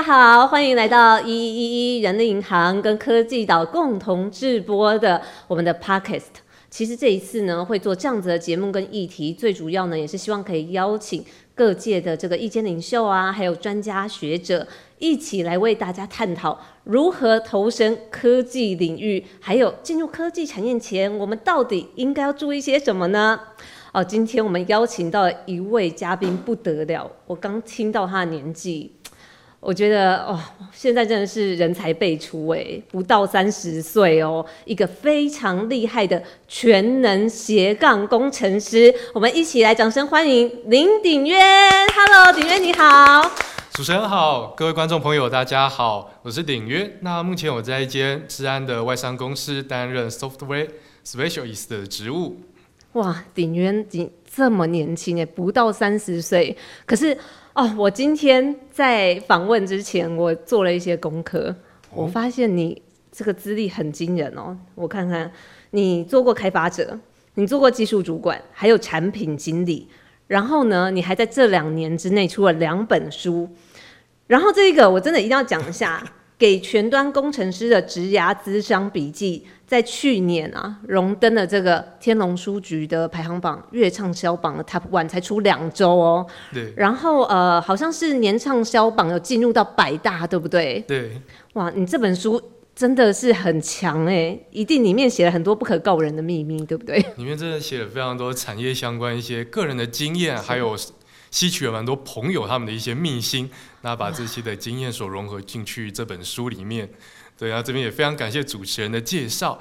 家好，欢迎来到一一一人力银行跟科技岛共同制播的我们的 Podcast。其实这一次呢，会做这样子的节目跟议题，最主要呢，也是希望可以邀请各界的这个意见领袖啊，还有专家学者，一起来为大家探讨如何投身科技领域，还有进入科技产业前，我们到底应该要注意些什么呢？哦，今天我们邀请到一位嘉宾不得了，我刚听到他的年纪。我觉得哦，现在真的是人才辈出哎，不到三十岁哦，一个非常厉害的全能斜杠工程师，我们一起来掌声欢迎林鼎渊。Hello，鼎渊你好。主持人好，各位观众朋友大家好，我是鼎渊。那目前我在一间治安的外商公司担任 software specialist 的职务。哇，鼎渊你这么年轻哎，不到三十岁，可是。哦，我今天在访问之前，我做了一些功课，我发现你这个资历很惊人哦。我看看，你做过开发者，你做过技术主管，还有产品经理，然后呢，你还在这两年之内出了两本书，然后这个我真的一定要讲一下。给全端工程师的职涯资商笔记，在去年啊荣登了这个天龙书局的排行榜月畅销榜的 Top One，才出两周哦。对。然后呃，好像是年畅销榜有进入到百大，对不对？对。哇，你这本书真的是很强哎，一定里面写了很多不可告人的秘密，对不对？里面真的写了非常多产业相关一些个人的经验，还有。吸取了蛮多朋友他们的一些秘辛，那把这些的经验所融合进去这本书里面。对，然后这边也非常感谢主持人的介绍。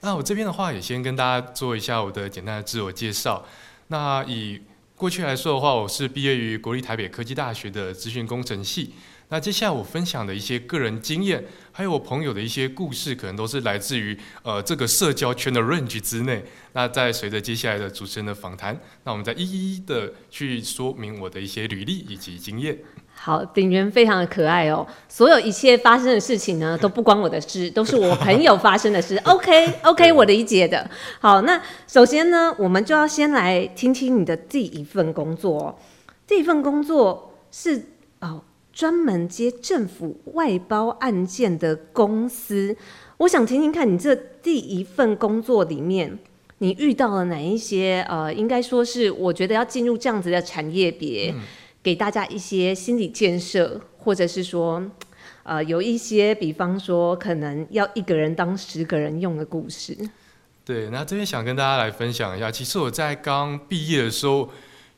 那我这边的话也先跟大家做一下我的简单的自我介绍。那以过去来说的话，我是毕业于国立台北科技大学的资讯工程系。那接下来我分享的一些个人经验，还有我朋友的一些故事，可能都是来自于呃这个社交圈的 range 之内。那在随着接下来的主持人的访谈，那我们再一一的去说明我的一些履历以及经验。好，鼎元非常的可爱哦。所有一切发生的事情呢，都不关我的事，都是我朋友发生的事。OK OK，我理解的。好，那首先呢，我们就要先来听听你的第一份工作。第一份工作是哦。专门接政府外包案件的公司，我想听听看你这第一份工作里面，你遇到了哪一些呃，应该说是我觉得要进入这样子的产业别，给大家一些心理建设，或者是说 呃有一些，比方说可能要一个人当十个人用的故事。对，那这边想跟大家来分享一下，其实我在刚毕业的时候。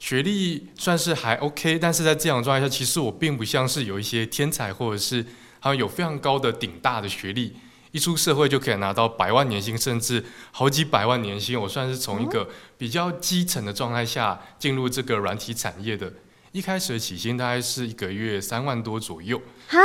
学历算是还 OK，但是在这样状态下，其实我并不像是有一些天才，或者是好像有非常高的顶大的学历，一出社会就可以拿到百万年薪，甚至好几百万年薪。我算是从一个比较基层的状态下进入这个软体产业的。一开始的起薪大概是一个月三万多左右。哈，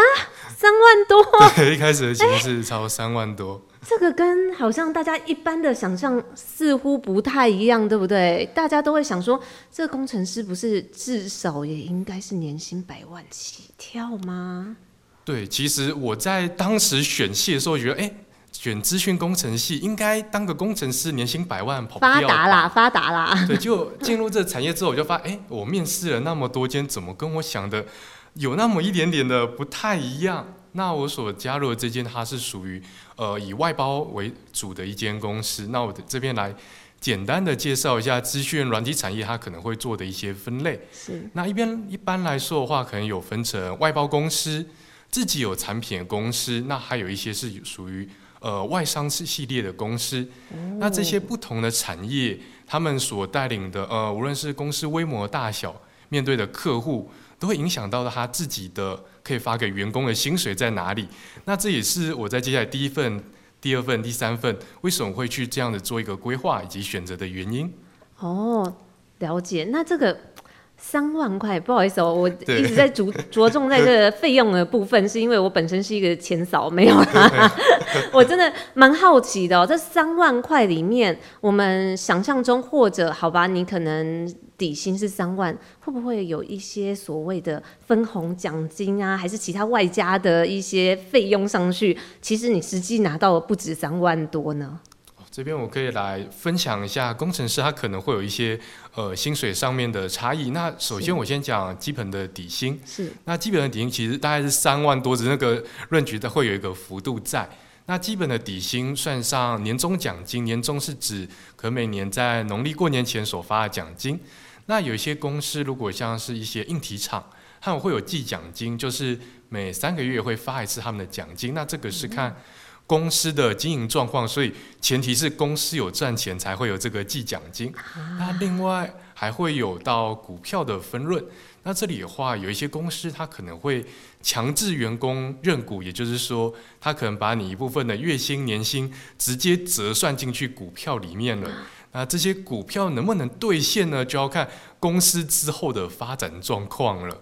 三万多？对，一开始的起薪是超三万多。这个跟好像大家一般的想象似乎不太一样，对不对？大家都会想说，这个工程师不是至少也应该是年薪百万起跳吗？对，其实我在当时选系的时候觉得，哎，选资讯工程系应该当个工程师，年薪百万跑发达啦，发达啦。对，就进入这产业之后，我就发，哎，我面试了那么多间，怎么跟我想的有那么一点点的不太一样？那我所加入的这间，它是属于呃以外包为主的一间公司。那我这边来简单的介绍一下资讯软体产业它可能会做的一些分类。是。那一边一般来说的话，可能有分成外包公司、自己有产品的公司，那还有一些是属于呃外商系系列的公司。那这些不同的产业，他们所带领的呃，无论是公司规模大小，面对的客户。都会影响到他自己的可以发给员工的薪水在哪里。那这也是我在接下来第一份、第二份、第三份为什么会去这样的做一个规划以及选择的原因。哦，了解。那这个三万块，不好意思哦，我一直在着 着重在这个费用的部分，是因为我本身是一个钱嫂，没有啦。我真的蛮好奇的，这三万块里面，我们想象中或者好吧，你可能。底薪是三万，会不会有一些所谓的分红奖金啊，还是其他外加的一些费用上去？其实你实际拿到的不止三万多呢。这边我可以来分享一下，工程师他可能会有一些呃薪水上面的差异。那首先我先讲基本的底薪，是那基本的底薪其实大概是三万多，只是那个润局的会有一个幅度在。那基本的底薪算上年终奖金，年终是指可每年在农历过年前所发的奖金。那有一些公司如果像是一些硬体厂，他们会有计奖金，就是每三个月会发一次他们的奖金。那这个是看公司的经营状况，所以前提是公司有赚钱才会有这个计奖金。那另外还会有到股票的分润。那这里的话，有一些公司它可能会强制员工认股，也就是说，他可能把你一部分的月薪、年薪直接折算进去股票里面了。那这些股票能不能兑现呢？就要看公司之后的发展状况了。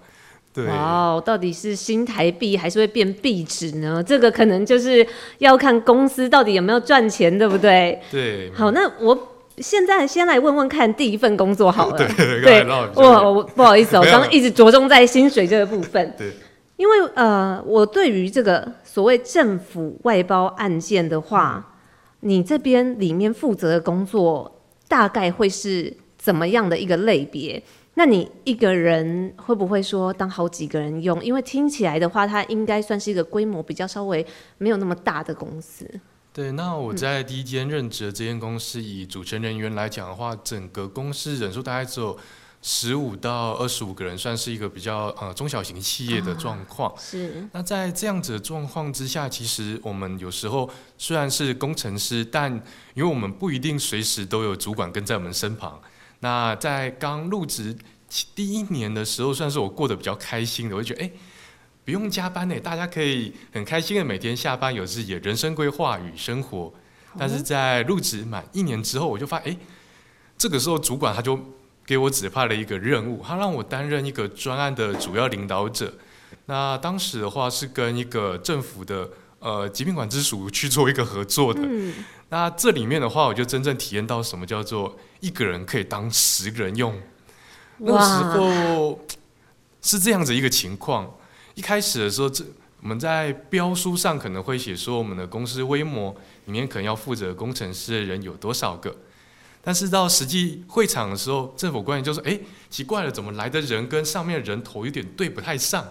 对，哇，到底是新台币还是会变币值呢？这个可能就是要看公司到底有没有赚钱，对不对？对。好，那我。现在先来问问看第一份工作好了。对 对，我我不好意思，我刚刚一直着重在薪水这个部分。对，因为呃，我对于这个所谓政府外包案件的话，你这边里面负责的工作大概会是怎么样的一个类别？那你一个人会不会说当好几个人用？因为听起来的话，它应该算是一个规模比较稍微没有那么大的公司。对，那我在第一间任职的这间公司，以组成人员来讲的话，整个公司人数大概只有十五到二十五个人，算是一个比较呃中小型企业的状况。是。那在这样子的状况之下，其实我们有时候虽然是工程师，但因为我们不一定随时都有主管跟在我们身旁。那在刚入职第一年的时候，算是我过得比较开心的，我就觉得哎。不用加班呢，大家可以很开心的每天下班有自己的人生规划与生活。但是在入职满一年之后，我就发现，哎，这个时候主管他就给我指派了一个任务，他让我担任一个专案的主要领导者。那当时的话是跟一个政府的呃疾病管制署去做一个合作的。那这里面的话，我就真正体验到什么叫做一个人可以当十个人用。那时候是这样子一个情况。一开始的时候，这我们在标书上可能会写说，我们的公司规模里面可能要负责工程师的人有多少个。但是到实际会场的时候，政府官员就说：“哎，奇怪了，怎么来的人跟上面的人头有点对不太上？”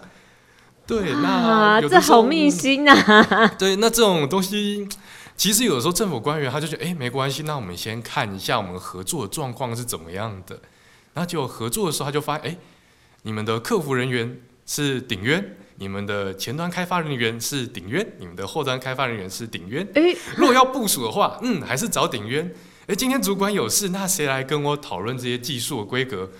对，那这好密心啊！对，那这种东西，其实有的时候政府官员他就觉得：“哎，没关系，那我们先看一下我们合作的状况是怎么样的。”然后就合作的时候，他就发现：“哎，你们的客服人员。”是顶渊，你们的前端开发人员是顶渊，你们的后端开发人员是顶渊。诶，如果要部署的话，嗯，还是找顶渊。诶，今天主管有事，那谁来跟我讨论这些技术的规格？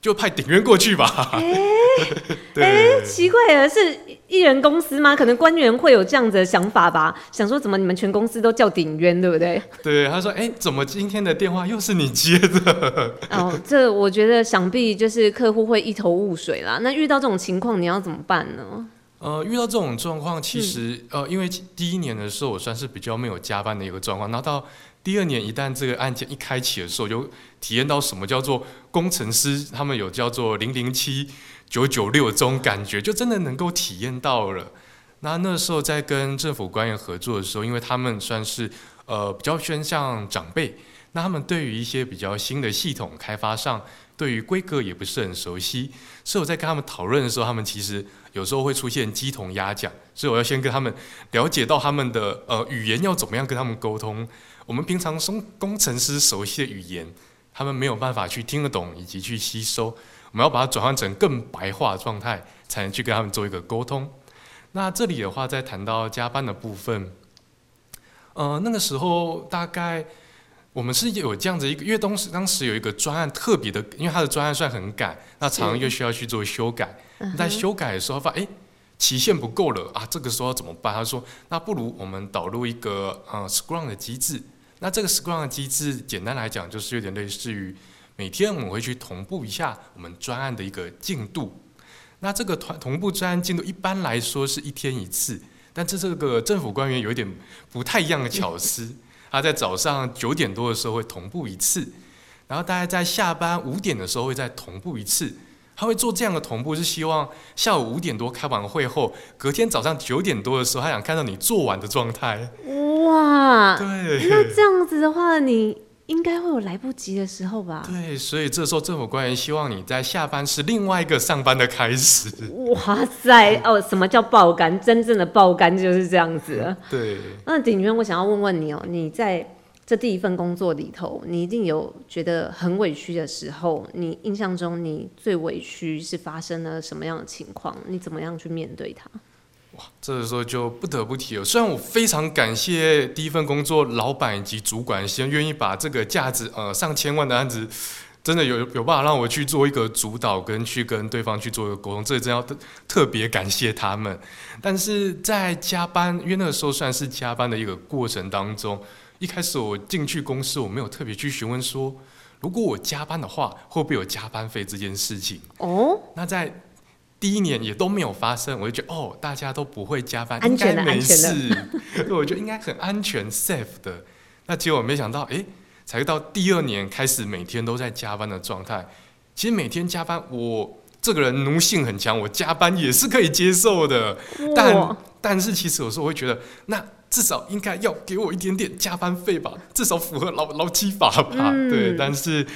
就派顶渊过去吧。哎，奇怪了，是艺人公司吗？可能官员会有这样子的想法吧，想说怎么你们全公司都叫顶渊，对不对？对，他说，哎，怎么今天的电话又是你接的？哦，这我觉得想必就是客户会一头雾水啦。那遇到这种情况，你要怎么办呢？呃，遇到这种状况，其实呃，因为第一年的时候我算是比较没有加班的一个状况，那到第二年一旦这个案件一开启的时候，就体验到什么叫做工程师，他们有叫做零零七。九九六这种感觉，就真的能够体验到了。那那时候在跟政府官员合作的时候，因为他们算是呃比较偏向长辈，那他们对于一些比较新的系统开发上，对于规格也不是很熟悉。所以我在跟他们讨论的时候，他们其实有时候会出现鸡同鸭讲，所以我要先跟他们了解到他们的呃语言要怎么样跟他们沟通。我们平常工工程师熟悉的语言，他们没有办法去听得懂以及去吸收。我们要把它转换成更白话状态，才能去跟他们做一个沟通。那这里的话，在谈到加班的部分，呃，那个时候大概我们是有这样子一个，因为当时当时有一个专案特别的，因为他的专案算很赶，那常常又需要去做修改。在修改的时候发现，哎，期限不够了啊，这个时候要怎么办？他说，那不如我们导入一个呃 Scrum 的机制。那这个 Scrum 的机制，简单来讲，就是有点类似于。每天我们会去同步一下我们专案的一个进度。那这个团同步专案进度一般来说是一天一次，但这这个政府官员有一点不太一样的巧思，他在早上九点多的时候会同步一次，然后大概在下班五点的时候会再同步一次。他会做这样的同步，是希望下午五点多开完会后，隔天早上九点多的时候，他想看到你做完的状态。哇，对，那这样子的话，你应该会有来不及的时候吧？对，所以这时候政府官员希望你在下班是另外一个上班的开始。哇塞，哦，什么叫爆肝？真正的爆肝就是这样子。对，那鼎渊，我想要问问你哦，你在这第一份工作里头，你一定有觉得很委屈的时候。你印象中，你最委屈是发生了什么样的情况？你怎么样去面对它？哇，这个时候就不得不提了。虽然我非常感谢第一份工作老板以及主管，先愿意把这个价值呃上千万的案子，真的有有办法让我去做一个主导，跟去跟对方去做一个沟通，这真要特特别感谢他们。但是在加班，因为那个时候算是加班的一个过程当中，一开始我进去公司，我没有特别去询问说，如果我加班的话，会不会有加班费这件事情。哦，那在第一年也都没有发生，我就觉得哦，大家都不会加班，安全的应该没事，对，我觉得应该很安全 safe 的。那结果没想到，诶，才到第二年开始每天都在加班的状态。其实每天加班，我这个人奴性很强，我加班也是可以接受的。但，但是其实有时候我会觉得，那至少应该要给我一点点加班费吧，至少符合劳劳基法吧。嗯对，但是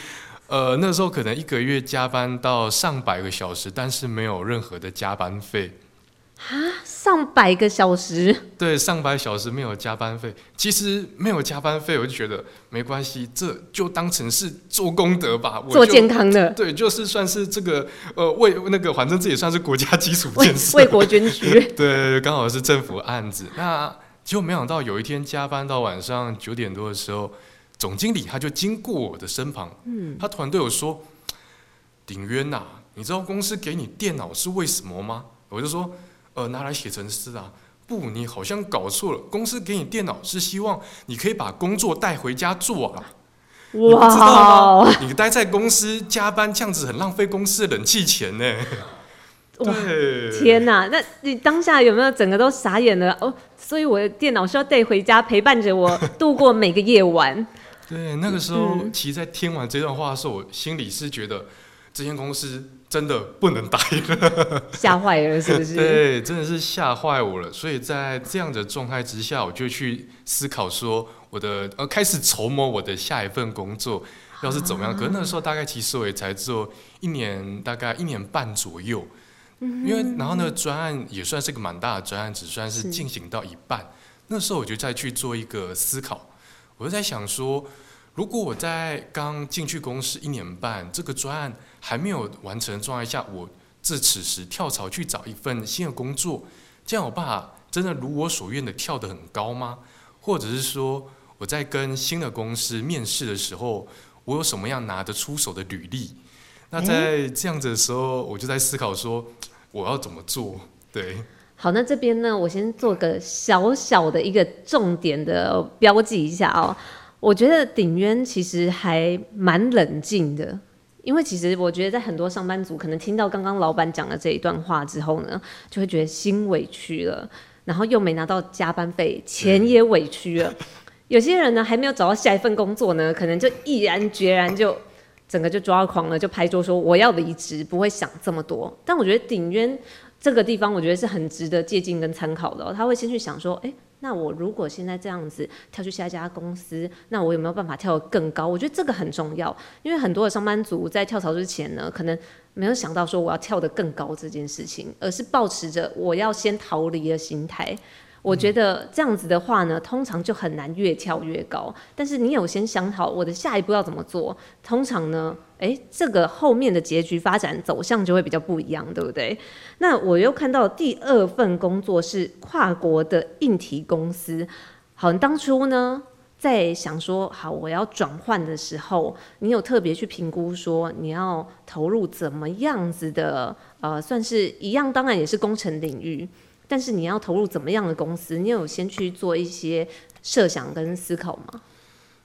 呃那时候可能一个月加班到上百个小时，但是没有任何的加班费。上百个小时，对，上百小时没有加班费，其实没有加班费，我就觉得没关系，这就当成是做功德吧。我做健康的，对，就是算是这个呃为那个，反正这也算是国家基础为建设。为国捐躯。对，刚好是政府案子。那结果没想到有一天加班到晚上九点多的时候，总经理他就经过我的身旁，嗯，他突然对我说：“鼎渊呐，你知道公司给你电脑是为什么吗？”我就说：“呃，拿来写成诗啊。”不，你好像搞错了。公司给你电脑是希望你可以把工作带回家做啊。你知道哇吗？你待在公司加班这样子很浪费公司的冷气钱呢。对，天哪！那你当下有没有整个都傻眼了？哦，所以我的电脑是要带回家陪伴着我度过每个夜晚。对，那个时候，嗯其实，在听完这段话的时候，我心里是觉得这间公司真的不能待了。吓坏了，是不是？对，真的是吓坏我了。所以在这样的状态之下，我就去思考说，我的呃，开始筹谋我的下一份工作要是怎么样。可是那时候，大概其实我也才做一年，大概一年半左右。因为然后呢，专案也算是个蛮大的专案，只算是是进行到一半。那时候我就再去做一个思考，我就在想说，如果我在刚进去公司一年半，这个专案还没有完成的状态下，我自此时跳槽去找一份新的工作，这样我爸真的如我所愿的跳得很高吗？或者是说我在跟新的公司面试的时候，我有什么样拿得出手的履历？那在这样子的时候，我就在思考说我要怎么做？对，好，那这边呢，我先做个小小的一个重点的标记一下哦。我觉得鼎渊其实还蛮冷静的，因为其实我觉得在很多上班族可能听到刚刚老板讲的这一段话之后呢，就会觉得心委屈了，然后又没拿到加班费，钱也委屈了。有些人呢还没有找到下一份工作呢，可能就毅然决然就整个就抓狂了，就拍桌说我要离职，不会想这么多。但我觉得鼎渊这个地方，我觉得是很值得借鉴跟参考的、他会先去想说，哎、那我如果现在这样子跳去下一家公司，那我有没有办法跳得更高？我觉得这个很重要，因为很多的上班族在跳槽之前呢，可能没有想到说我要跳得更高这件事情，而是保持着我要先逃离的心态。我觉得这样子的话呢，通常就很难越跳越高。但是你有先想好我的下一步要怎么做，通常呢，诶，这个后面的结局发展走向就会比较不一样，对不对？那我又看到第二份工作是跨国的硬体公司。好，你当初呢在想说，好，我要转换的时候，你有特别去评估说你要投入怎么样子的，呃，算是一样，当然也是工程领域。但是你要投入怎么样的公司？你有先去做一些设想跟思考吗？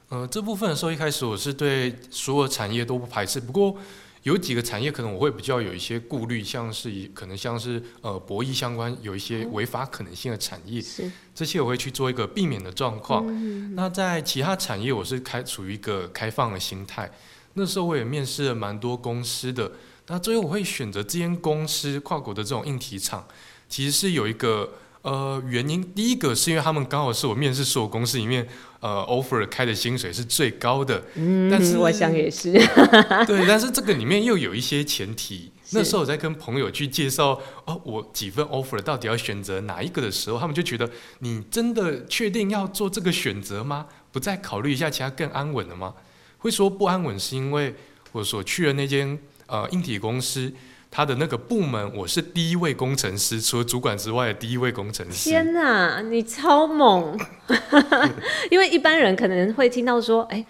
呃，这部分的时候一开始我是对所有产业都不排斥，不过有几个产业可能我会比较有一些顾虑，像是以可能像是呃博弈相关有一些违法可能性的产业，是，这些我会去做一个避免的状况。嗯那在其他产业，我是开处于一个开放的心态。那时候我也面试了蛮多公司的，那最后我会选择这间公司跨国的这种硬体厂，其实是有一个呃原因。第一个是因为他们刚好是我面试所有公司里面呃 offer 开的薪水是最高的，嗯，但是我想也是。对，但是这个里面又有一些前提。那时候我在跟朋友去介绍哦，我几份 offer 到底要选择哪一个的时候，他们就觉得你真的确定要做这个选择吗？不再考虑一下其他更安稳的吗？会说不安稳是因为我所去的那间呃硬体公司，它的那个部门我是第一位工程师，除了主管之外的第一位工程师。天哪，你超猛！因为一般人可能会听到说，哎，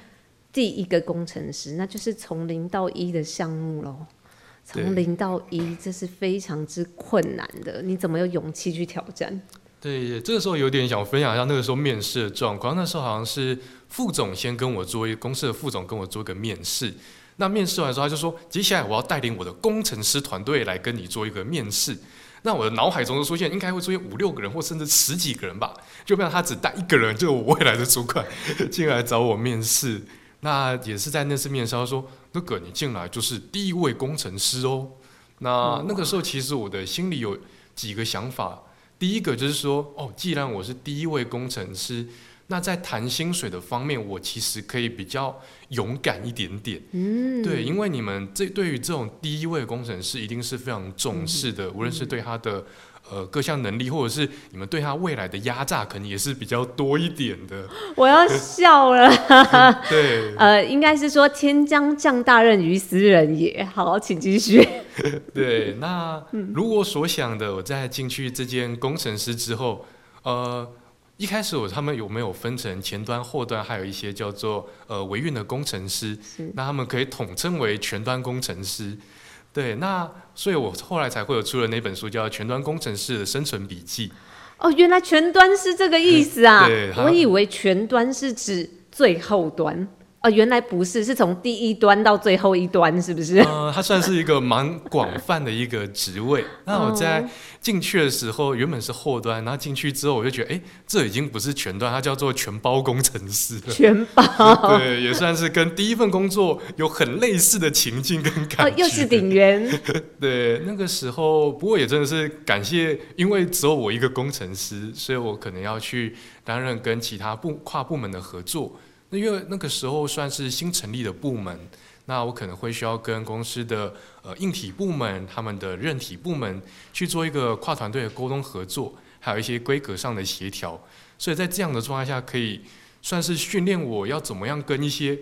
第一个工程师，那就是从零到一的项目喽。从零到一，这是非常之困难的。你怎么有勇气去挑战？对，这个时候有点想分享一下那个时候面试的状况。那时候好像是副总先跟我做一公司的副总跟我做一个面试。那面试完之后，他就说：“接下来我要带领我的工程师团队来跟你做一个面试。”那我的脑海中就出现，应该会出现五六个人，或甚至十几个人吧。就不像他只带一个人，就是我未来的主管进来找我面试。那也是在那次面试，他说：“那个你进来就是第一位工程师哦。”那那个时候其实我的心里有几个想法。第一个就是说，哦，既然我是第一位工程师，那在谈薪水的方面，我其实可以比较勇敢一点点。嗯，对，因为你们这对于这种第一位工程师一定是非常重视的，无论是对他的。呃，各项能力，或者是你们对他未来的压榨，可能也是比较多一点的。我要笑了。对，呃，应该是说天将降大任于斯人也。好，请继续。对，那如我所想的，我在进去这间工程师之后，呃，一开始我他们有没有分成前端、后端，还有一些叫做呃维运的工程师，那他们可以统称为全端工程师。对，那所以我后来才会有出了那本书，叫《全端工程师的生存笔记》。哦，原来全端是这个意思啊！对，我以为全端是指最后端。哦，原来不是，是从第一端到最后一端，是不是？呃，它算是一个蛮广泛的一个职位。那我在进去的时候，原本是后端，然后进去之后，我就觉得，哎，这已经不是全端，它叫做全包工程师了。全包，对，也算是跟第一份工作有很类似的情境跟感觉。又是顶员。对，那个时候，不过也真的是感谢，因为只有我一个工程师，所以我可能要去担任跟其他部跨部门的合作。那因为那个时候算是新成立的部门，那我可能会需要跟公司的呃硬体部门、他们的韧体部门去做一个跨团队的沟通合作，还有一些规格上的协调。所以在这样的状态下，可以算是训练我要怎么样跟一些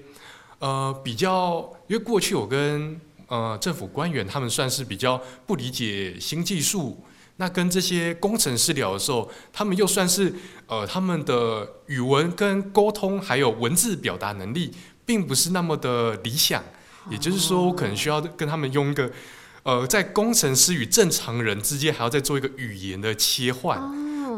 呃比较，因为过去我跟呃政府官员他们算是比较不理解新技术。那跟这些工程师聊的时候，他们又算是呃，他们的语文跟沟通还有文字表达能力，并不是那么的理想。也就是说，我可能需要跟他们用一个呃，在工程师与正常人之间还要再做一个语言的切换。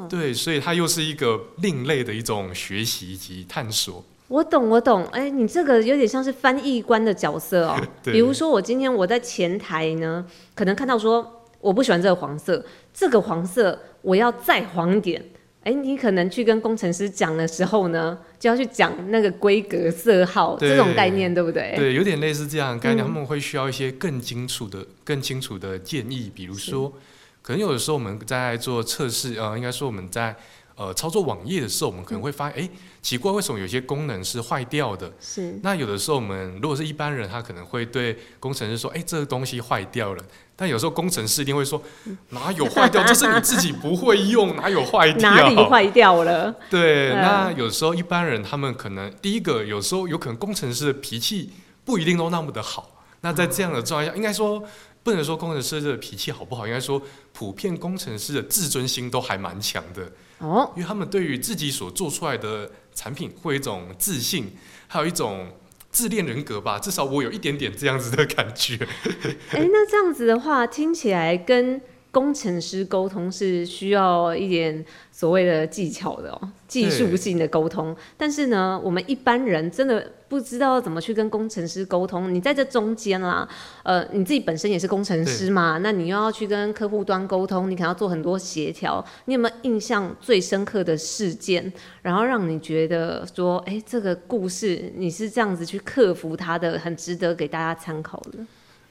对，所以它又是一个另类的一种学习以及探索。我懂，我懂。哎，你这个有点像是翻译官的角色哦。比如说，我今天我在前台呢，可能看到说。我不喜欢这个黄色，这个黄色我要再黄一点。哎，你可能去跟工程师讲的时候呢，就要去讲那个规格色号这种概念，对不对？对，有点类似这样概念。他们会需要一些更清楚的、更清楚的建议，比如说，可能有的时候我们在做测试，呃，应该说我们在。呃，操作网页的时候，我们可能会发现，哎，奇怪，为什么有些功能是坏掉的？是。那有的时候，我们如果是一般人，他可能会对工程师说，哎，这个东西坏掉了。但有时候工程师一定会说，哪有坏掉？这是你自己不会用，哪有坏 掉？哪里坏掉了？对。那有时候一般人他们可能第一个，有时候有可能工程师的脾气不一定都那么的好。那在这样的状态下，应该说。不能说工程师的脾气好不好，应该说普遍工程师的自尊心都还蛮强的哦，因为他们对于自己所做出来的产品会有一种自信，还有一种自恋人格吧，至少我有一点点这样子的感觉。哎，那这样子的话，听起来跟工程师沟通是需要一点所谓的技巧的哦，技术性的沟通。但是呢，我们一般人真的不知道怎么去跟工程师沟通。你在这中间啦，呃，你自己本身也是工程师嘛，那你又要去跟客户端沟通，你可能要做很多协调。你有没有印象最深刻的事件，然后让你觉得说，哎，这个故事你是这样子去克服它的，很值得给大家参考的？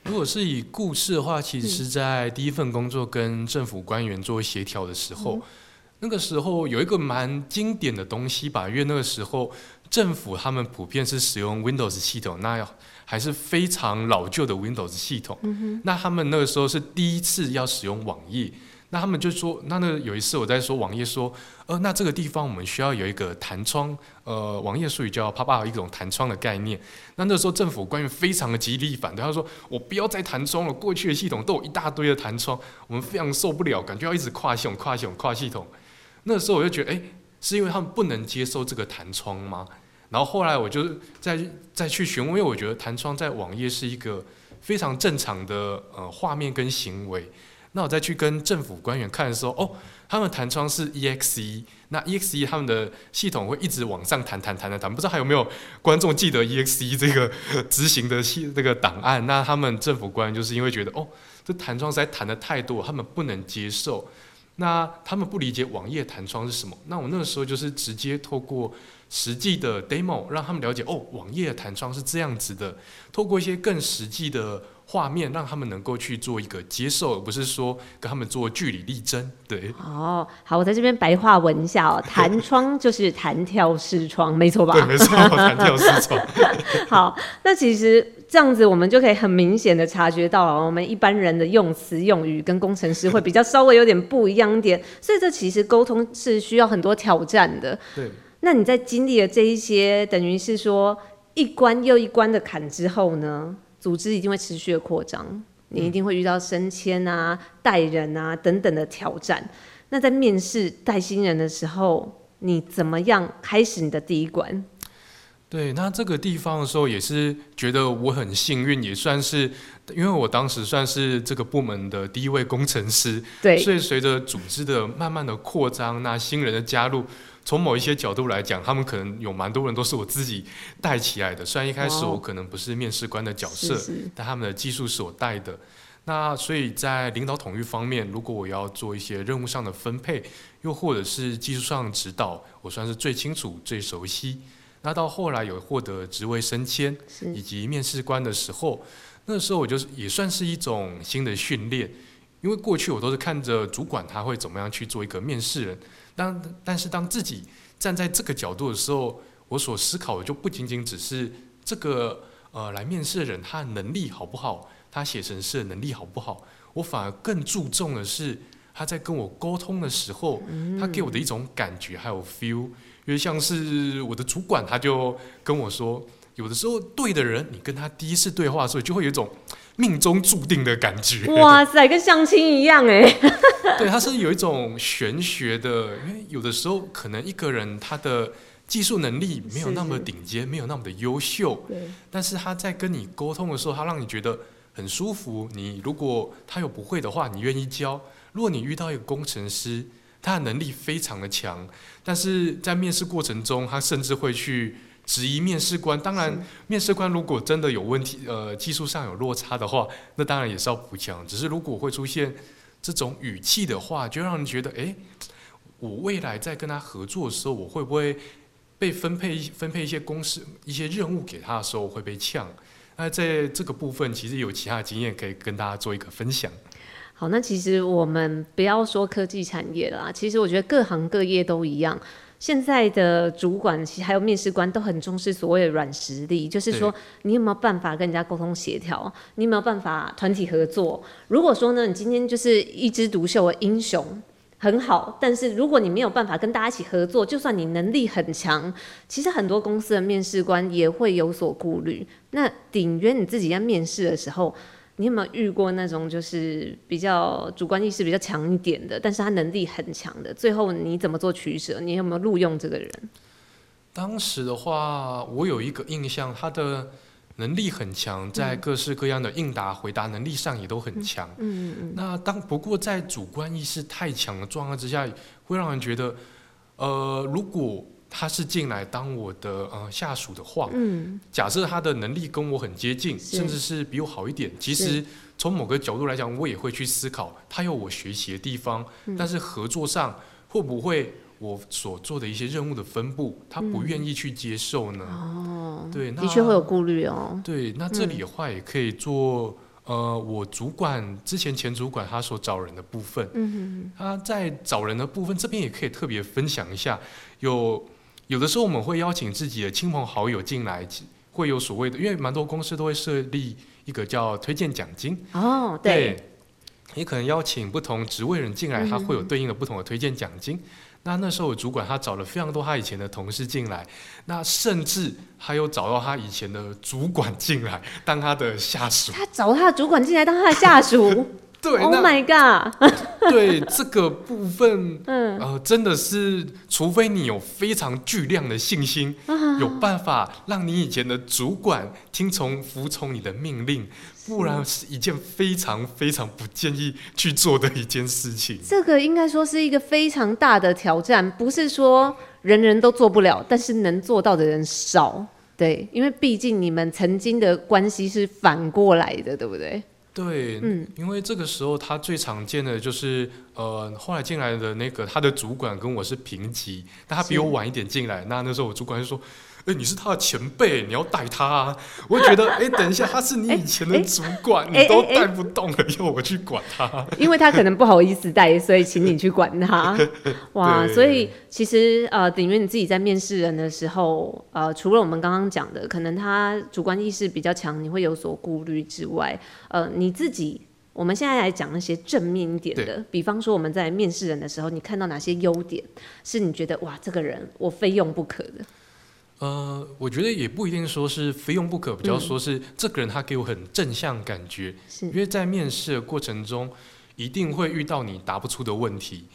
如果是以故事的话，其实是在第一份工作跟政府官员做协调的时候，那个时候有一个蛮经典的东西吧，因为那个时候政府他们普遍是使用 Windows 系统，那还是非常老旧的 Windows 系统。那他们那个时候是第一次要使用网页。那他们就说，那那有一次我在说网页，说，呃，那这个地方我们需要有一个弹窗，呃，网页术语叫“啪啪”一种弹窗的概念。那那时候政府官员非常的极力反对，他说：“我不要再弹窗了，过去的系统都有一大堆的弹窗，我们非常受不了，感觉要一直跨系统、跨系统、跨系统。”那时候我就觉得，哎，是因为他们不能接受这个弹窗吗？然后后来我就再再去询问，因为我觉得弹窗在网页是一个非常正常的呃画面跟行为。那我再去跟政府官员看的时候，哦，他们弹窗是 EXE，那 EXE 他们的系统会一直往上弹弹弹弹弹，不知道还有没有观众记得 EXE 这个 执行的系这个档案？那他们政府官员就是因为觉得，哦，这弹窗实在弹的太多，他们不能接受，那他们不理解网页弹窗是什么。那我那个时候就是直接透过实际的 demo 让他们了解，哦，网页弹窗是这样子的，透过一些更实际的。画面让他们能够去做一个接受，而不是说跟他们做据理力争。对，哦，好，我在这边白话文一下哦，弹窗就是弹跳视窗，没错吧？对，没错，弹跳视窗。好，那其实这样子我们就可以很明显的察觉到了，我们一般人的用词用语跟工程师会比较稍微有点不一样点，所以这其实沟通是需要很多挑战的。对，那你在经历了这一些，等于是说一关又一关的坎之后呢？组织一定会持续的扩张，你一定会遇到升迁啊、带人啊等等的挑战。那在面试带新人的时候，你怎么样开始你的第一关？对，那这个地方的时候也是觉得我很幸运，也算是因为我当时算是这个部门的第一位工程师，对，所以随着组织的慢慢的扩张，那新人的加入。从某一些角度来讲，他们可能有蛮多人都是我自己带起来的。虽然一开始我可能不是面试官的角色，但他们的技术是我带的。那所以在领导统御方面，如果我要做一些任务上的分配，又或者是技术上的指导，我算是最清楚、最熟悉。那到后来有获得职位升迁以及面试官的时候，那时候我就是也算是一种新的训练，因为过去我都是看着主管他会怎么样去做一个面试人。当但是当自己站在这个角度的时候，我所思考的就不仅仅只是这个呃来面试的人他的能力好不好，他写程式的能力好不好，我反而更注重的是他在跟我沟通的时候，他给我的一种感觉还有 feel，因为像是我的主管他就跟我说，有的时候对的人，你跟他第一次对话的时候就会有一种。命中注定的感觉，哇塞，跟相亲一样哎。对，它是有一种玄学的，因为有的时候可能一个人他的技术能力没有那么顶尖，没有那么的优秀，对。但是他在跟你沟通的时候，他让你觉得很舒服。你如果他有不会的话，你愿意教。如果你遇到一个工程师，他的能力非常的强，但是在面试过程中，他甚至会去。质疑面试官，当然，面试官如果真的有问题，呃，技术上有落差的话，那当然也是要补强。只是如果会出现这种语气的话，就让人觉得，哎，我未来在跟他合作的时候，我会不会被分配分配一些公司一些任务给他的时候会被呛？那在这个部分，其实有其他经验可以跟大家做一个分享。好，那其实我们不要说科技产业啦，其实我觉得各行各业都一样。现在的主管其实还有面试官都很重视所谓的软实力，就是说你有没有办法跟人家沟通协调，你有没有办法团体合作。如果说呢，你今天就是一枝独秀的英雄，很好，但是如果你没有办法跟大家一起合作，就算你能力很强，其实很多公司的面试官也会有所顾虑。那顶约你自己在面试的时候。你有没有遇过那种就是比较主观意识比较强一点的，但是他能力很强的？最后你怎么做取舍？你有没有录用这个人？当时的话，我有一个印象，他的能力很强，在各式各样的应答回答能力上也都很强。嗯嗯。那当不过在主观意识太强的状况之下，会让人觉得，呃，如果。他是进来当我的呃下属的话，嗯，假设他的能力跟我很接近，甚至是比我好一点，其实从某个角度来讲，我也会去思考他有我学习的地方，但是合作上会不会我所做的一些任务的分布，他不愿意去接受呢？哦，对，的确会有顾虑哦。对，那这里的话也可以做。呃，我主管之前前主管他所找人的部分，嗯他在找人的部分这边也可以特别分享一下。有有的时候我们会邀请自己的亲朋好友进来，会有所谓的，因为蛮多公司都会设立一个叫推荐奖金。哦，对。你可能邀请不同职位人进来，他会有对应的不同的推荐奖金。那那时候主管他找了非常多他以前的同事进来，那甚至还有找到他以前的主管进来当他的下属。他找他的主管进来当他的下属。对，Oh my god！对这个部分，嗯，呃，真的是，除非你有非常巨量的信心，有办法让你以前的主管听从、服从你的命令，不然是一件非常非常不建议去做的一件事情。这个应该说是一个非常大的挑战，不是说人人都做不了，但是能做到的人少。对，因为毕竟你们曾经的关系是反过来的，对不对？对，嗯，因为这个时候他最常见的就是，呃，后来进来的那个他的主管跟我是平级，但他比我晚一点进来，那那时候我主管就说。哎，你是他的前辈，你要带他。啊。我觉得，哎，等一下，他是你以前的主管，你都带不动了，要我去管他？因为他可能不好意思带，所以请你去管他。哇，所以其实呃，等于你自己在面试人的时候，呃，除了我们刚刚讲的，可能他主观意识比较强，你会有所顾虑之外，呃，你自己，我们现在来讲那些正面一点的，比方说我们在面试人的时候，你看到哪些优点是你觉得哇，这个人我非用不可的？呃，我觉得也不一定说是非用不可，比较说是这个人他给我很正向感觉，因为在面试的过程中，一定会遇到你答不出的问题，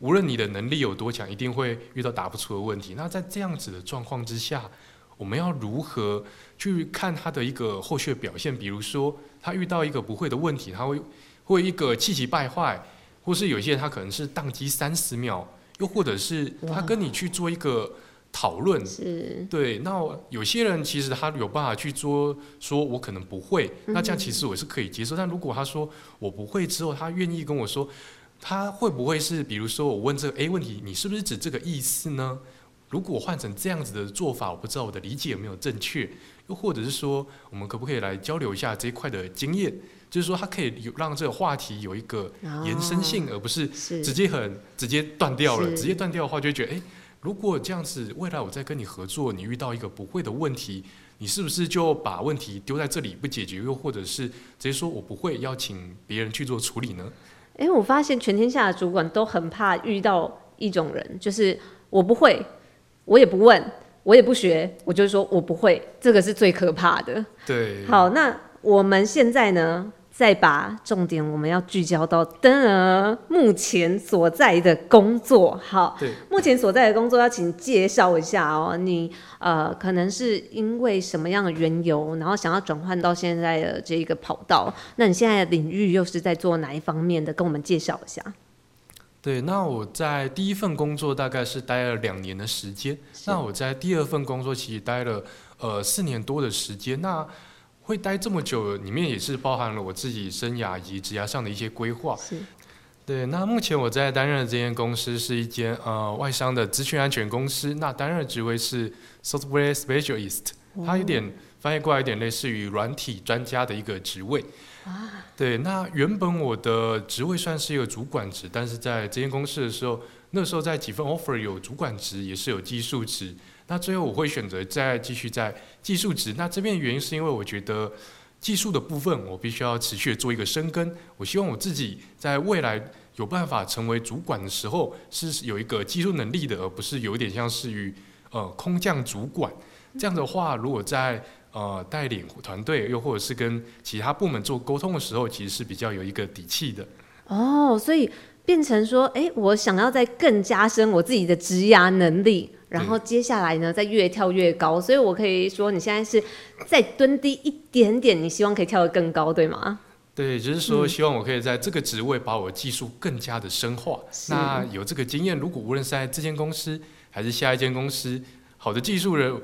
无论你的能力有多强，一定会遇到答不出的问题。那在这样子的状况之下，我们要如何去看他的一个后续表现？比如说他遇到一个不会的问题，他会会一个气急败坏，或是有些人他可能是宕机三十秒，又或者是他跟你去做一个。讨论是对，那有些人其实他有办法去做，说我可能不会，那这样其实我是可以接受。但如果他说我不会之后，他愿意跟我说，他会不会是，比如说我问这个 A 问题，你是不是指这个意思呢？如果换成这样子的做法，我不知道我的理解有没有正确，又或者是说，我们可不可以来交流一下这一块的经验？就是说，他可以有让这个话题有一个延伸性，而不是直接很直接断掉了。直接断掉的话，就觉得哎。如果这样子，未来我再跟你合作，你遇到一个不会的问题，你是不是就把问题丢在这里不解决，又或者是直接说我不会，邀请别人去做处理呢？诶，我发现全天下的主管都很怕遇到一种人，就是我不会，我也不问，我也不学，我就是说我不会，这个是最可怕的。对。好，那我们现在呢？再把重点我们要聚焦到登儿目前所在的工作，好，对，目前所在的工作要请介绍一下哦。你呃，可能是因为什么样的缘由，然后想要转换到现在的这一个跑道？那你现在的领域又是在做哪一方面的？跟我们介绍一下。对，那我在第一份工作大概是待了两年的时间，那我在第二份工作其实待了呃四年多的时间，那。会待这么久，里面也是包含了我自己生涯以及职涯上的一些规划。是，对。那目前我在担任的这间公司是一间呃外商的资讯安全公司，那担任的职位是 software specialist，它有点翻译过来有点类似于软体专家的一个职位。啊。对，那原本我的职位算是一个主管职，但是在这间公司的时候，那时候在几份 offer 有主管职，也是有技术职。那最后我会选择再继续在技术值。那这边原因是因为我觉得技术的部分我必须要持续的做一个深耕。我希望我自己在未来有办法成为主管的时候是有一个技术能力的，而不是有点像是于呃空降主管。这样的话，如果在呃带领团队又或者是跟其他部门做沟通的时候，其实是比较有一个底气的。哦，所以变成说，哎，我想要再更加深我自己的职涯能力。然后接下来呢，再越跳越高，所以我可以说你现在是再蹲低一点点，你希望可以跳得更高，对吗？对，就是说希望我可以在这个职位把我技术更加的深化。那有这个经验，如果无论是在这间公司还是下一间公司，好的技术人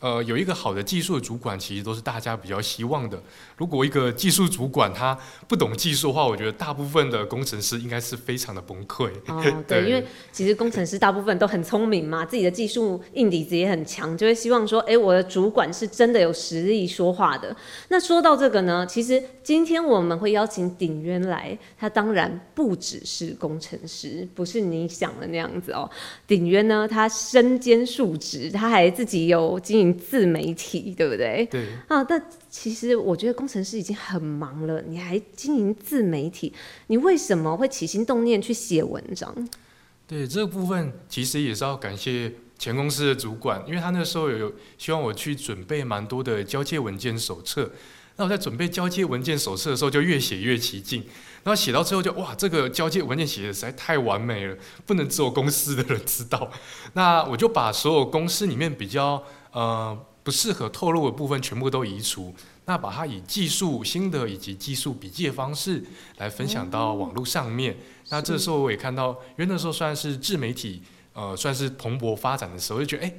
呃，有一个好的技术的主管，其实都是大家比较希望的。如果一个技术主管他不懂技术的话，我觉得大部分的工程师应该是非常的崩溃。哦，对，因为其实工程师大部分都很聪明嘛，自己的技术硬底子也很强，就会希望说，哎，我的主管是真的有实力说话的。那说到这个呢，其实今天我们会邀请鼎渊来，他当然不只是工程师，不是你想的那样子哦。鼎渊呢，他身兼数职，他还自己有经营。自媒体对不对？对啊，但其实我觉得工程师已经很忙了，你还经营自媒体，你为什么会起心动念去写文章？对这个部分，其实也是要感谢前公司的主管，因为他那时候有希望我去准备蛮多的交接文件手册。那我在准备交接文件手册的时候，就越写越起劲。然后写到最后就哇，这个交接文件写的实在太完美了，不能只有公司的人知道。那我就把所有公司里面比较呃不适合透露的部分全部都移除，那把它以技术心得以及技术笔记的方式来分享到网络上面。那这时候我也看到，因为那时候算是自媒体呃算是蓬勃发展的时候，就觉得哎，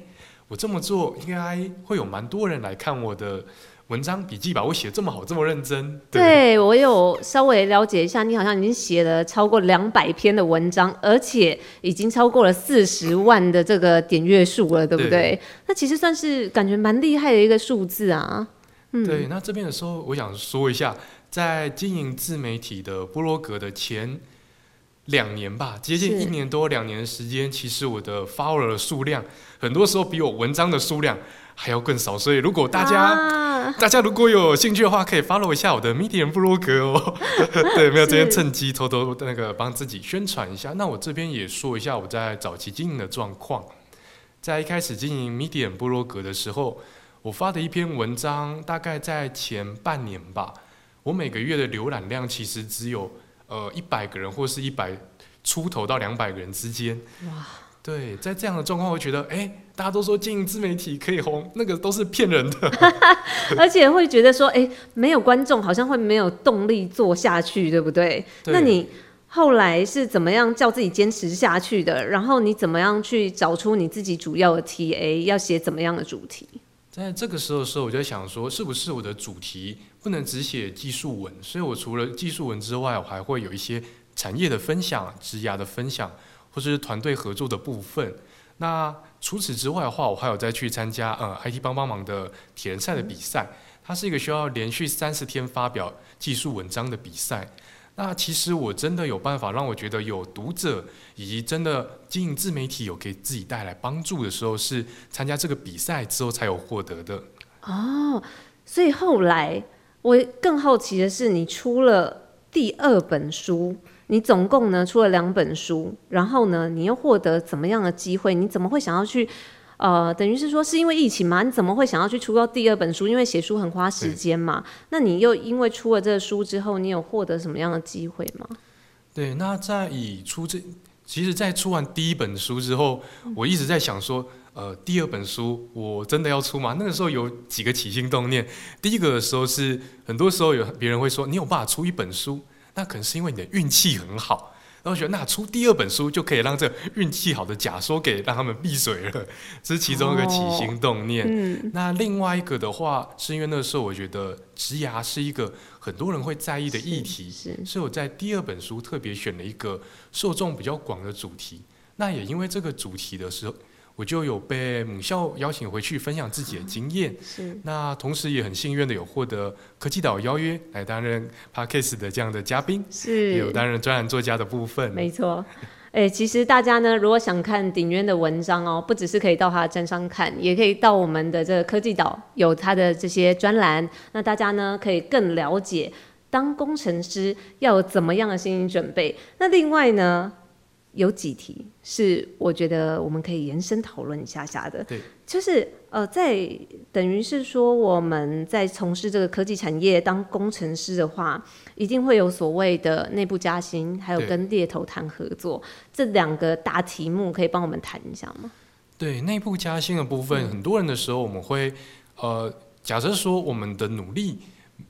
我这么做应该会有蛮多人来看我的。文章笔记吧，我写这么好，这么认真。对我有稍微了解一下，你好像已经写了超过两百篇的文章，而且已经超过了四十万的这个点阅数了，对不对？那其实算是感觉蛮厉害的一个数字啊。嗯，对。那这边的时候，我想说一下，在经营自媒体的波罗格的前两年吧，接近一年多两年的时间，其实我的 follower 数量，很多时候比我文章的数量。还要更少，所以如果大家大家如果有兴趣的话，可以 follow 一下我的 Medium 部落格哦。对，没有这边趁机偷偷那个帮自己宣传一下。那我这边也说一下我在早期经营的状况。在一开始经营 Medium 部落格的时候，我发的一篇文章，大概在前半年吧，我每个月的浏览量其实只有呃一百个人，或是一百出头到两百个人之间。哇。对，在这样的状况，会觉得，哎，大家都说经营自媒体可以红，那个都是骗人的，而且会觉得说，哎，没有观众，好像会没有动力做下去，对不对？那你后来是怎么样叫自己坚持下去的？然后你怎么样去找出你自己主要的 TA 要写怎么样的主题？在这个时候的时候，我就想说，是不是我的主题不能只写技术文？所以我除了技术文之外，我还会有一些产业的分享、职涯的分享。或者是团队合作的部分。那除此之外的话，我还有再去参加呃 IT 帮帮忙的铁人赛的比赛。它是一个需要连续三十天发表技术文章的比赛。那其实我真的有办法让我觉得有读者以及真的经营自媒体有给自己带来帮助的时候，是参加这个比赛之后才有获得的。哦，所以后来我更好奇的是，你出了第二本书。你总共呢出了两本书，然后呢，你又获得怎么样的机会？你怎么会想要去？呃，等于是说是因为疫情嘛？你怎么会想要去出到第二本书？因为写书很花时间嘛。那你又因为出了这个书之后，你有获得什么样的机会吗？对，那在以出这，其实，在出完第一本书之后，我一直在想说，呃，第二本书我真的要出吗？那个时候有几个起心动念。第一个的时候是，很多时候有别人会说，你有办法出一本书？那可能是因为你的运气很好，然后觉得那出第二本书就可以让这运气好的假说给让他们闭嘴了，这是其中一个起心动念。嗯，那另外一个的话，是因为那个时候我觉得植牙是一个很多人会在意的议题，是，所以我在第二本书特别选了一个受众比较广的主题。那也因为这个主题的时候。我就有被母校邀请回去分享自己的经验，是那同时也很幸运的有获得科技岛邀约来担任 Parkes 的这样的嘉宾，是有担任专栏作家的部分。没错，哎，其实大家呢，如果想看鼎渊的文章哦，不只是可以到他的站上看，也可以到我们的这个科技岛有他的这些专栏，那大家呢可以更了解当工程师要有怎么样的心理准备。那另外呢？有几题是我觉得我们可以延伸讨论一下下的，对，就是呃，在等于是说我们在从事这个科技产业当工程师的话，一定会有所谓的内部加薪，还有跟猎头谈合作，这两个大题目可以帮我们谈一下吗？对，内部加薪的部分，很多人的时候我们会呃，假设说我们的努力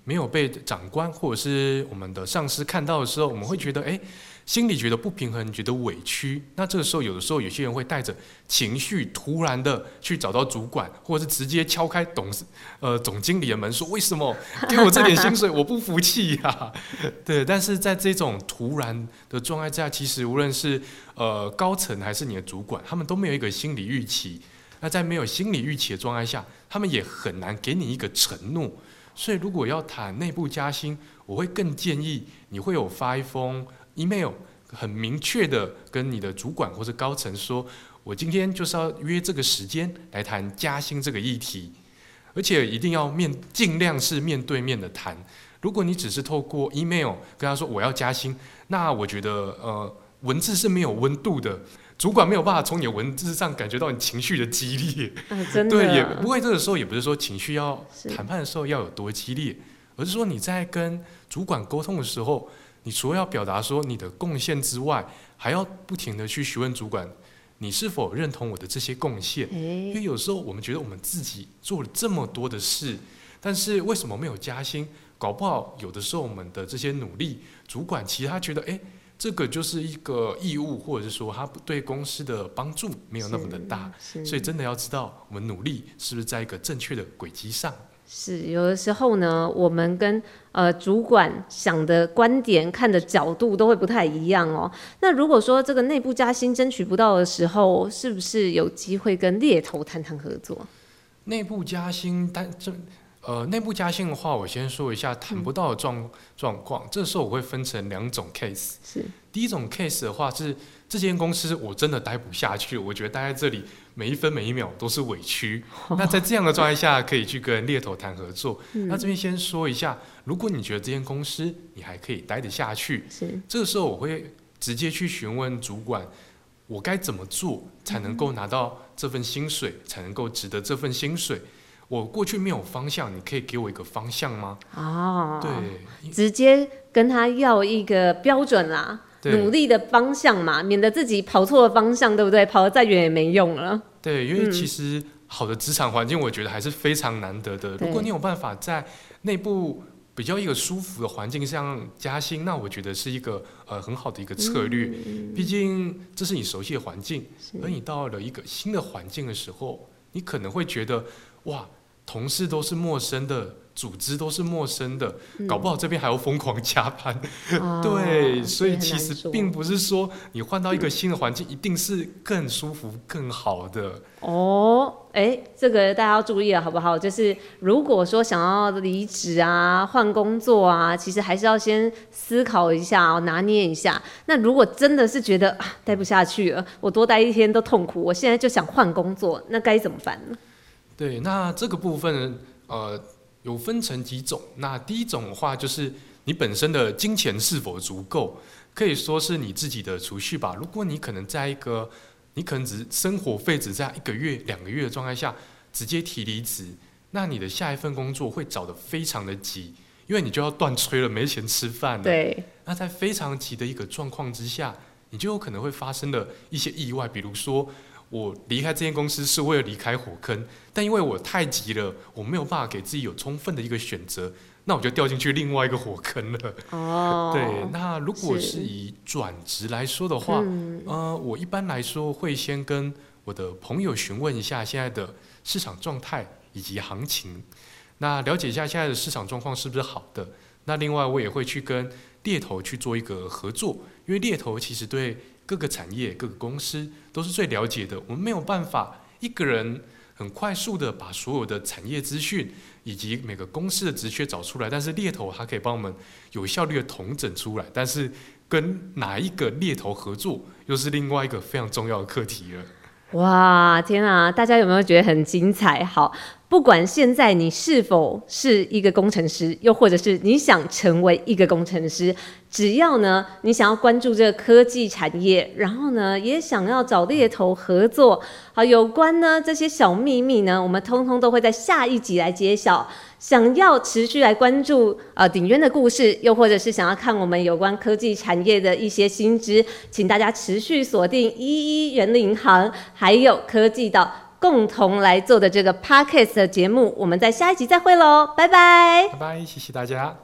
没有被长官或者是我们的上司看到的时候，我们会觉得哎。心里觉得不平衡，觉得委屈，那这个时候有的时候有些人会带着情绪，突然的去找到主管，或者是直接敲开董事呃总经理的门，说为什么 给我这点薪水，我不服气呀？对，但是在这种突然的状态之下，其实无论是呃高层还是你的主管，他们都没有一个心理预期。那在没有心理预期的状态下，他们也很难给你一个承诺。所以如果要谈内部加薪，我会更建议你会有发一封。Email 很明确的跟你的主管或者高层说，我今天就是要约这个时间来谈加薪这个议题，而且一定要面尽量是面对面的谈。如果你只是透过 email 跟他说我要加薪，那我觉得呃文字是没有温度的，主管没有办法从你的文字上感觉到你情绪的激烈。真的。对，也不会这个时候也不是说情绪要谈判的时候要有多激烈，而是说你在跟主管沟通的时候。你除了要表达说你的贡献之外，还要不停的去询问主管，你是否认同我的这些贡献？因为有时候我们觉得我们自己做了这么多的事，但是为什么没有加薪？搞不好有的时候我们的这些努力，主管其实他觉得，哎，这个就是一个义务，或者是说他对公司的帮助没有那么的大，所以真的要知道我们努力是不是在一个正确的轨迹上。是有的时候呢，我们跟呃主管想的观点、看的角度都会不太一样哦。那如果说这个内部加薪争取不到的时候，是不是有机会跟猎头谈谈合作？内部加薪，但这呃内部加薪的话，我先说一下谈不到的状状况。这时候我会分成两种 case。是第一种 case 的话是。这间公司我真的待不下去，我觉得待在这里每一分每一秒都是委屈。那在这样的状态下，可以去跟猎头谈合作。那这边先说一下，如果你觉得这间公司你还可以待得下去，是这个时候我会直接去询问主管，我该怎么做才能够拿到这份薪水，才能够值得这份薪水？我过去没有方向，你可以给我一个方向吗？哦，对，直接跟他要一个标准啦。努力的方向嘛，免得自己跑错了方向，对不对？跑得再远也没用了。对，因为其实好的职场环境，我觉得还是非常难得的。如果你有办法在内部比较一个舒服的环境上加薪，那我觉得是一个呃很好的一个策略。毕竟这是你熟悉的环境，而你到了一个新的环境的时候，你可能会觉得哇，同事都是陌生的。组织都是陌生的，搞不好这边还要疯狂加班。对，所以其实并不是说你换到一个新的环境一定是更舒服、更好的。哦，哎，这个大家要注意了，好不好？就是如果说想要离职啊、换工作啊，其实还是要先思考一下、拿捏一下。那如果真的是觉得啊待不下去了，我多待一天都痛苦，我现在就想换工作，那该怎么办呢？对，那这个部分呃。有分成几种，那第一种的话就是你本身的金钱是否足够，可以说是你自己的储蓄吧。如果你可能在一个你可能只生活费只在一个月、两个月的状态下直接提离职，那你的下一份工作会找的非常的急，因为你就要断炊了，没钱吃饭了。对。那在非常急的一个状况之下，你就有可能会发生的一些意外，比如说。我离开这间公司是为了离开火坑，但因为我太急了，我没有办法给自己有充分的一个选择，那我就掉进去另外一个火坑了。哦，对，那如果是以转职来说的话，呃，我一般来说会先跟我的朋友询问一下现在的市场状态以及行情，那了解一下现在的市场状况是不是好的。那另外我也会去跟猎头去做一个合作，因为猎头其实对。各个产业、各个公司都是最了解的。我们没有办法一个人很快速的把所有的产业资讯以及每个公司的职缺找出来，但是猎头它可以帮我们有效率的统整出来。但是跟哪一个猎头合作，又是另外一个非常重要的课题了。哇，天啊！大家有没有觉得很精彩？好。不管现在你是否是一个工程师，又或者是你想成为一个工程师，只要呢你想要关注这个科技产业，然后呢也想要找猎头合作，好，有关呢这些小秘密呢，我们通通都会在下一集来揭晓。想要持续来关注呃鼎渊的故事，又或者是想要看我们有关科技产业的一些新知，请大家持续锁定一一人力银行，还有科技岛。共同来做的这个 podcast 的节目，我们在下一集再会喽，拜拜，拜拜，谢谢大家。